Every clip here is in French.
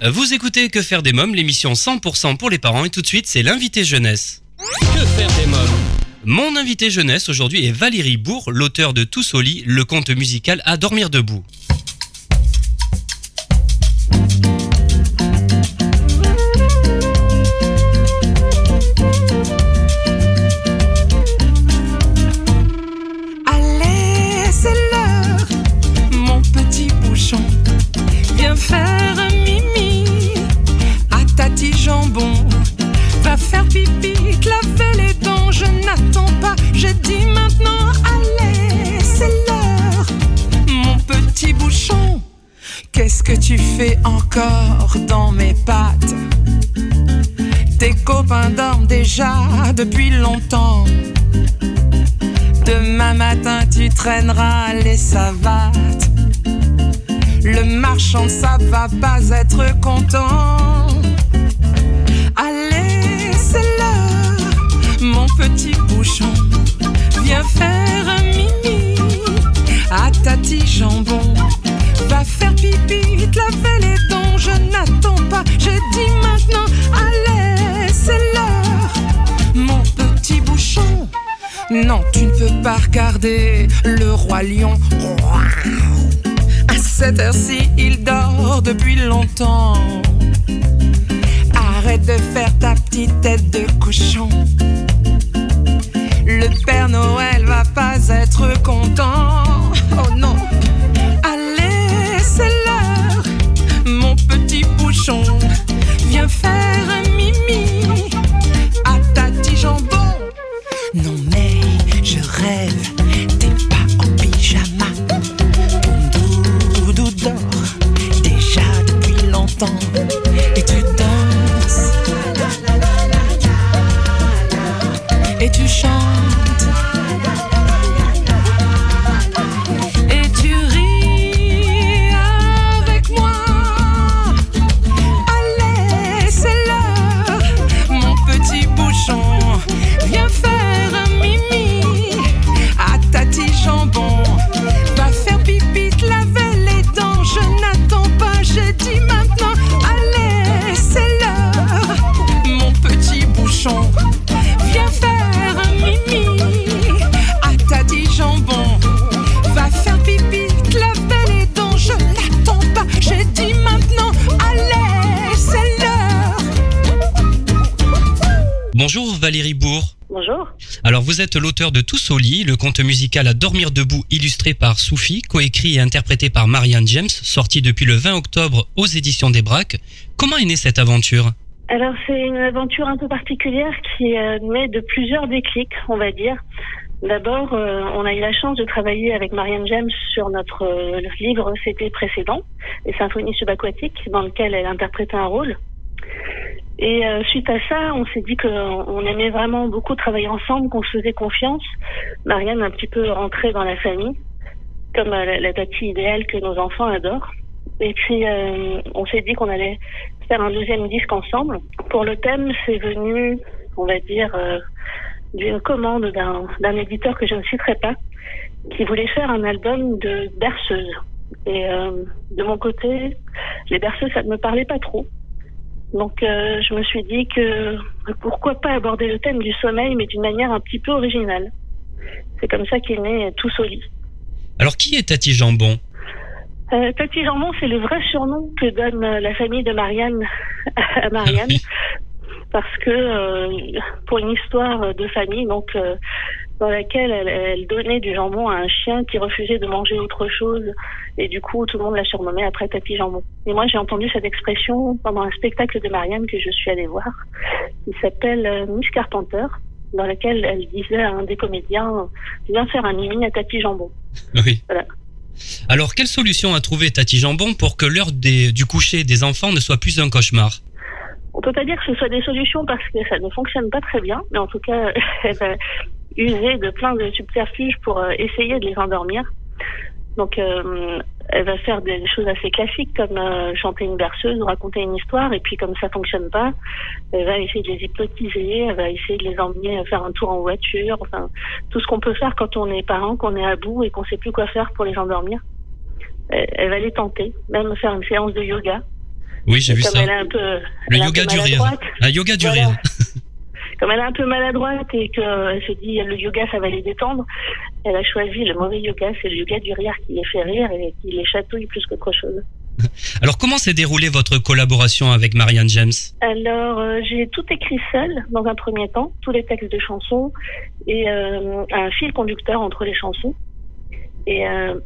Vous écoutez Que faire des mômes, l'émission 100% pour les parents et tout de suite c'est l'invité jeunesse. Que faire des mômes Mon invité jeunesse aujourd'hui est Valérie Bourg, l'auteur de Tous au lit, le conte musical À dormir debout. Dans mes pattes Tes copains dorment déjà depuis longtemps. Demain matin, tu traîneras les savates. Le marchand, ça va pas être content. Allez, c'est l'heure, mon petit bouchon. Viens faire un mimi à tati jambon. Va faire pipi, te laver les dents. Je n'attends pas, je dis maintenant. Allez, c'est l'heure, mon petit bouchon. Non, tu ne peux pas regarder le roi lion. À cette heure-ci, il dort depuis longtemps. Arrête de faire ta petite tête de cochon. Le Père Noël va pas être content. Oh non. Alors vous êtes l'auteur de Tous au lit, le conte musical à dormir debout illustré par Soufi, coécrit et interprété par Marianne James, sorti depuis le 20 octobre aux éditions des Braques. Comment est née cette aventure? Alors c'est une aventure un peu particulière qui est née de plusieurs déclics, on va dire. D'abord, euh, on a eu la chance de travailler avec Marianne James sur notre euh, livre CT précédent, Les Symphonies subaquatiques, dans lequel elle interprétait un rôle. Et euh, suite à ça, on s'est dit qu'on aimait vraiment beaucoup travailler ensemble, qu'on se faisait confiance. Marianne un petit peu rentrée dans la famille, comme euh, la, la tati idéale que nos enfants adorent. Et puis, euh, on s'est dit qu'on allait faire un deuxième disque ensemble. Pour le thème, c'est venu, on va dire, euh, d'une commande d'un éditeur que je ne citerai pas, qui voulait faire un album de berceuses. Et euh, de mon côté, les berceuses, ça ne me parlait pas trop. Donc, euh, je me suis dit que pourquoi pas aborder le thème du sommeil, mais d'une manière un petit peu originale. C'est comme ça qu'est né Tous au lit. Alors qui est Tati Jambon? Euh, Tati Jambon, c'est le vrai surnom que donne la famille de Marianne à Marianne. Parce que euh, pour une histoire de famille, donc euh, dans laquelle elle, elle donnait du jambon à un chien qui refusait de manger autre chose, et du coup tout le monde l'a surnommé après Tati Jambon. Et moi j'ai entendu cette expression pendant un spectacle de Marianne que je suis allée voir, qui s'appelle euh, Miss Carpenter, dans laquelle elle disait à un des comédiens viens faire un mimi à Tati Jambon. Oui. Voilà. Alors quelle solution a trouvé Tati Jambon pour que l'heure du coucher des enfants ne soit plus un cauchemar? On peut pas dire que ce soit des solutions parce que ça ne fonctionne pas très bien, mais en tout cas, elle usé de plein de subterfuges pour euh, essayer de les endormir. Donc, euh, elle va faire des choses assez classiques comme euh, chanter une berceuse ou raconter une histoire, et puis comme ça fonctionne pas, elle va essayer de les hypnotiser, elle va essayer de les emmener faire un tour en voiture, enfin tout ce qu'on peut faire quand on est parent, qu'on est à bout et qu'on sait plus quoi faire pour les endormir. Elle, va les tenter, même faire une séance de yoga. Oui, j'ai vu ça. elle est un peu, Le yoga du rire. Un yoga du Voilà. rire. comme elle est un peu maladroite et qu'elle se dit le yoga ça va les détendre, elle a choisi le mauvais yoga, c'est le yoga du rire qui les fait rire et qui les chatouille plus qu'autre chose. Alors, comment s'est déroulée votre collaboration avec Marianne James? Alors euh, j'ai tout écrit seul dans un premier temps, tous les textes de chansons et euh, un fil conducteur entre les chansons. Et euh,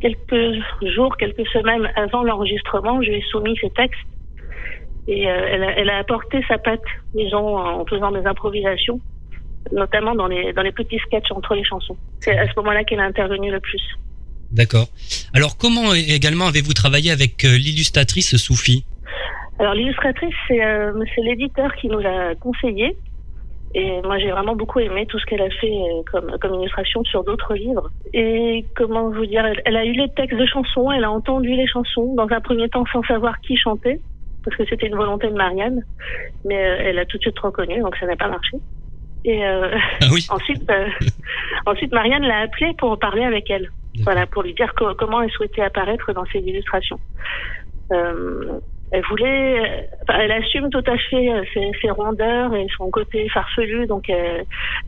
quelques jours, quelques semaines avant l'enregistrement, je lui ai soumis ces textes et euh, elle, a, elle a apporté sa patte, disons, en faisant des improvisations, notamment dans les dans les petits sketchs entre les chansons. C'est à ce moment-là qu'elle a intervenu le plus. D'accord. Alors, comment également avez-vous travaillé avec euh, l'illustratrice Soufi Alors l'illustratrice, c'est euh, l'éditeur qui nous l'a conseillé. Et moi, j'ai vraiment beaucoup aimé tout ce qu'elle a fait euh, comme, comme illustration sur d'autres livres. Et comment vous dire, elle, elle a eu les textes de chansons, elle a entendu les chansons, dans un premier temps sans savoir qui chantait, parce que c'était une volonté de Marianne, mais euh, elle a tout de suite reconnu, donc ça n'a pas marché. Et euh, Ah oui. ensuite, euh, ensuite, Marianne l'a appelée pour parler avec elle. Voilà, pour lui dire co- comment elle souhaitait apparaître dans ses illustrations. Euh, elle voulait, elle assume tout à fait euh, ses, ses rondeurs et son côté farfelu. Donc, euh,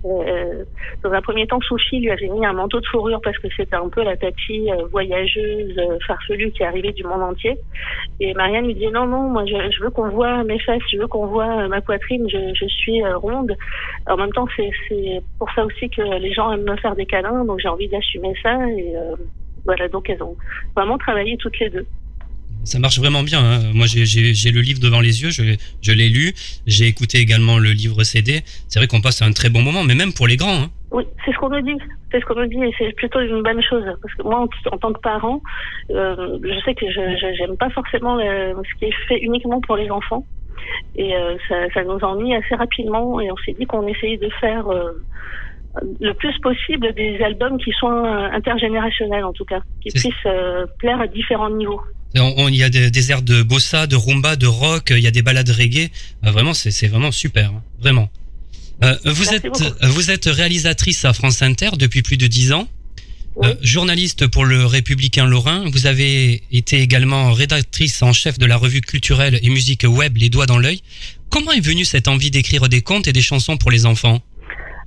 euh, dans un premier temps, Soufi lui avait mis un manteau de fourrure parce que c'était un peu la euh, voyageuse, farfelue qui arrivait du monde entier. Et Marianne lui dit non, non, moi je, je veux qu'on voit mes fesses, je veux qu'on voit ma poitrine, je, je suis ronde. En même temps, c'est c'est pour ça aussi que les gens aiment me faire des câlins, donc j'ai envie d'assumer ça. Et euh, voilà, donc elles ont vraiment travaillé toutes les deux. Ça marche vraiment bien. hein. Moi, j'ai- le livre devant les yeux, je, je l'ai lu. J'ai écouté également le livre CD. C'est vrai qu'on passe un très bon moment, mais même pour les grands. hein. Oui, c'est ce qu'on nous dit. C'est ce qu'on nous dit et c'est plutôt une bonne chose. Parce que moi, en, en tant que parent, euh, je sais que je j'aime pas forcément le- ce qui est fait uniquement pour les enfants. Et euh, ça, ça nous ennuie assez rapidement. Et on s'est dit qu'on essayait de faire euh, le plus possible des albums qui soient intergénérationnels, en tout cas, qui puissent plaire à différents niveaux. Il y a des, des airs de bossa, de rumba, de rock. Il y a des balades reggae. Euh, vraiment, c'est c'est vraiment super. hein. Vraiment. Euh, vous Merci êtes beaucoup. vous êtes réalisatrice à France Inter depuis plus de dix ans. Oui. Euh, journaliste pour le Républicain Lorrain, vous avez été également rédactrice en chef de la revue culturelle et musique web Les Doigts dans l'œil. Comment est venue cette envie d'écrire des contes et des chansons pour les enfants?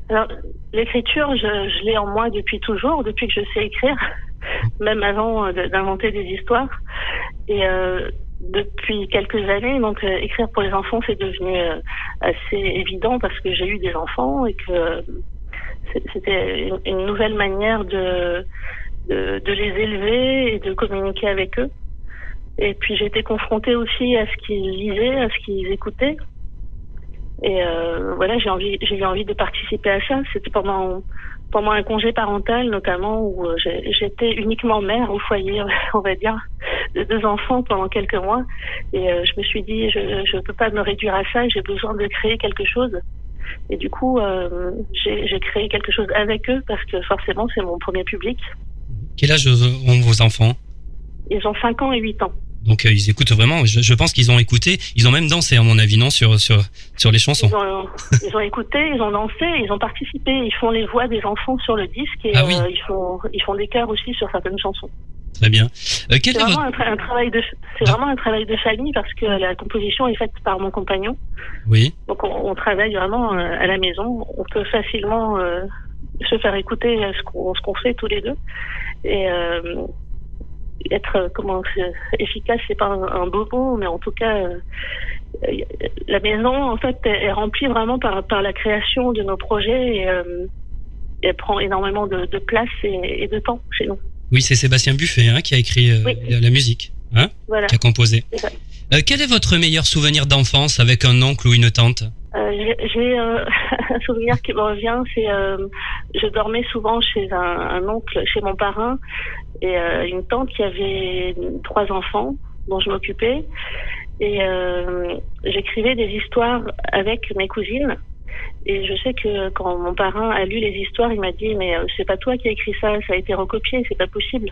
Alors, l'écriture, je, je l'ai en moi depuis toujours, depuis que je sais écrire, même avant euh, d'inventer des histoires. Et euh, depuis quelques années, donc euh, écrire pour les enfants, c'est devenu assez évident parce que j'ai eu des enfants et que c'était une, nouvelle manière de, les élever et de communiquer avec eux. Et puis été confrontée aussi à ce qu'ils lisaient, à ce qu'ils écoutaient. Et voilà, j'ai j'ai eu envie de participer à ça. C'était pendant pendant un congé parental, notamment où euh, j'étais uniquement mère au foyer, on va dire, de deux enfants pendant quelques mois. Et euh, je me suis dit, je je peux pas me réduire à ça. J'ai besoin de créer quelque chose. Et du coup, euh, j'ai j'ai créé quelque chose avec eux parce que forcément, c'est mon premier public. Quel âge ont vos enfants? Ils ont 5 ans et 8 ans. Donc euh, ils écoutent vraiment. Je, je pense qu'ils ont écouté. Ils ont même dansé à mon avis, non, sur sur sur les chansons. Ils ont, ils ont écouté, ils ont dansé, ils ont participé. Ils font les voix des enfants sur le disque et Ah oui. euh, ils font ils font des chœurs aussi sur certaines chansons. Très bien. Euh, C'est est vraiment votre... un, tra- un travail de c'est Ah. vraiment un travail de famille parce que la composition est faite par mon compagnon. Oui. Donc on, on travaille vraiment euh, à la maison. On peut facilement se faire écouter ce qu'on ce qu'on fait tous les deux et euh, être euh, comment c'est- efficace. C'est pas un, un beau mot, mais en tout cas. euh, euh, la maison, en fait, est est remplie vraiment par, par la création de nos projets et euh, elle prend énormément de, de place et, et de temps chez nous. Oui, c'est Sébastien Buffet hein, qui a écrit euh, Oui. la, la musique, hein, Voilà. qui a composé. Euh, quel est votre meilleur souvenir d'enfance avec un oncle ou une tante Euh, j'ai- euh, un souvenir qui me revient, c'est je dormais souvent chez un, un oncle, chez mon parrain, et une tante qui avait trois enfants dont je m'occupais, et j'écrivais des histoires avec mes cousines. Et je sais que quand mon parrain a lu les histoires, il m'a dit mais c'est pas toi qui as écrit ça, ça a été recopié, c'est pas possible.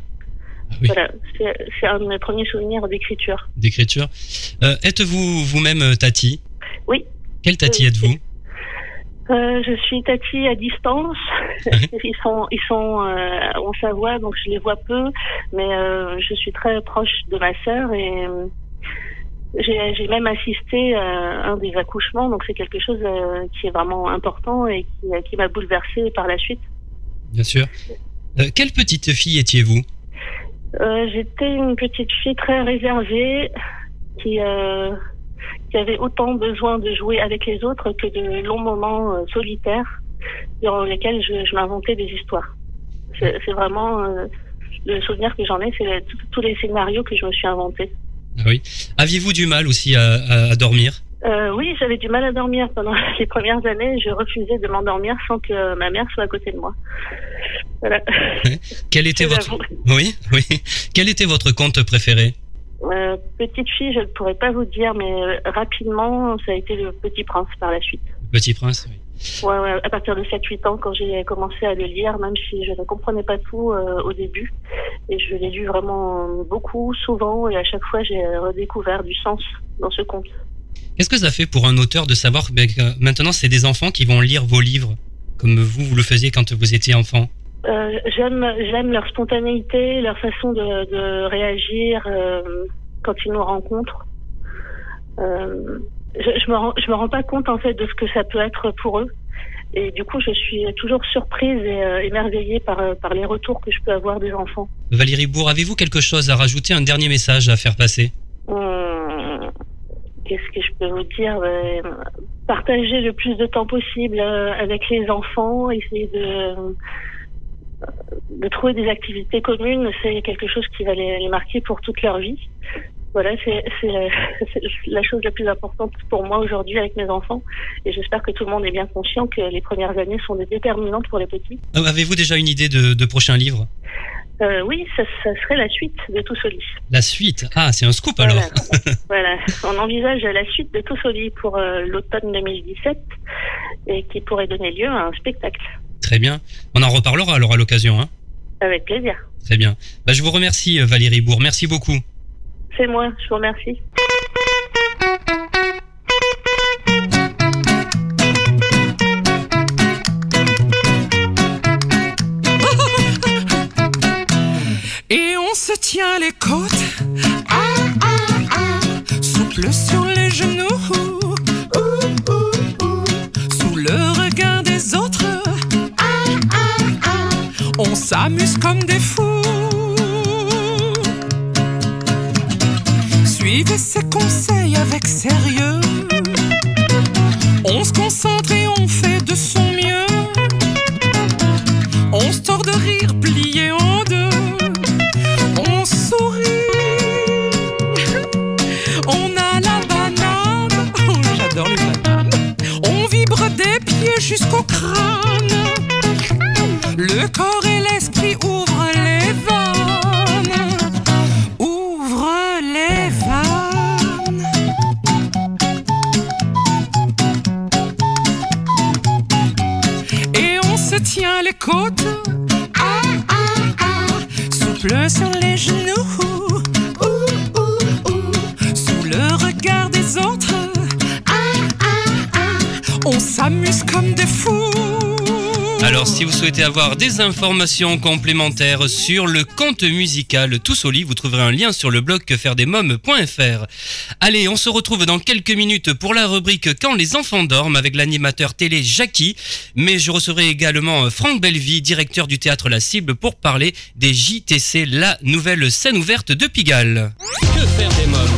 Ah oui. Voilà, c'est un de mes premiers souvenirs d'écriture. d'écriture euh, Êtes-vous vous-même euh, Tati? Oui. Quelle Tati Oui, êtes-vous? Euh, je suis Tati à distance. ils sont, ils sont euh, en Savoie, donc je les vois peu, mais euh, je suis très proche de ma sœur et euh, J'ai même assisté à un des accouchements, donc c'est quelque chose euh, qui est vraiment important et qui, qui m'a bouleversée par la suite. Bien sûr. Euh, quelle petite fille étiez-vous? Euh, J'étais une petite fille très réservée qui, euh, qui avait autant besoin de jouer avec les autres que de longs moments euh, solitaires durant lesquels je, m'inventais des histoires. C'est vraiment le souvenir que j'en ai, c'est tous- les scénarios que je me suis inventés. Ah Oui. Aviez-vous du mal aussi à dormir? Euh, oui, j'avais du mal à dormir pendant les premières années. Je refusais de m'endormir sans que ma mère soit à côté de moi. Voilà. Quel était votre l'avoue. Oui, oui. Quel était votre conte préféré? Euh, petite fille, je ne pourrais pas vous dire, mais euh, rapidement, ça a été le Petit Prince par la suite. Le Petit Prince. Oui. Ouais, ouais, à partir de 7-8 ans, quand j'ai commencé à le lire, même si je ne comprenais pas tout euh, au début, et je l'ai lu vraiment beaucoup, souvent, et à chaque fois, j'ai redécouvert du sens dans ce conte. Qu'est-ce que ça fait pour un auteur de savoir ben, que maintenant c'est des enfants qui vont lire vos livres comme vous vous le faisiez quand vous étiez enfant? Euh, j'aime j'aime leur spontanéité, leur façon de, de réagir euh, quand ils nous rencontrent. Euh, je, je me rends, je me rends pas compte en fait de ce que ça peut être pour eux. Et du coup, je suis toujours surprise et euh, émerveillée par, par les retours que je peux avoir des enfants. Valérie Bourg, avez-vous quelque chose à rajouter, un dernier message à faire passer? Qu'est-ce que je peux vous dire Euh, Partager le plus de temps possible euh, avec les enfants, essayer de, de trouver des activités communes, c'est quelque chose qui va les, marquer pour toute leur vie. Voilà, c'est la, chose la plus importante pour moi aujourd'hui avec mes enfants. Et j'espère que tout le monde est bien conscient que les premières années sont déterminantes pour les petits. Euh, Avez-vous déjà une idée de, de prochain livre? Euh, oui, ça, ça serait la suite de Tous au lit. La suite Ah, c'est un scoop alors Voilà. voilà. On envisage la suite de Tous au lit pour euh, l'automne 2017 et qui pourrait donner lieu à un spectacle. Très bien. On en reparlera alors à l'occasion. Hein Avec plaisir. Très bien. Bah, je vous remercie euh, Valérie Bourg. Merci beaucoup. C'est moi, je vous remercie. Sur les genoux. Sous le regard des autres. On s'amuse comme des fous. Suivez ses conseils avec sérieux. Le corps On s'amuse comme des fous. Alors, si vous souhaitez avoir des informations complémentaires sur le conte musical Tous au lit, vous trouverez un lien sur le blog quefairedesmoms.fr. Allez, on se retrouve dans quelques minutes pour la rubrique Quand les enfants dorment avec l'animateur télé Jackie. Mais je recevrai également Franck Bellevie, directeur du théâtre La Cible, pour parler des JTC, la nouvelle scène ouverte de Pigalle. Que faire des mômes?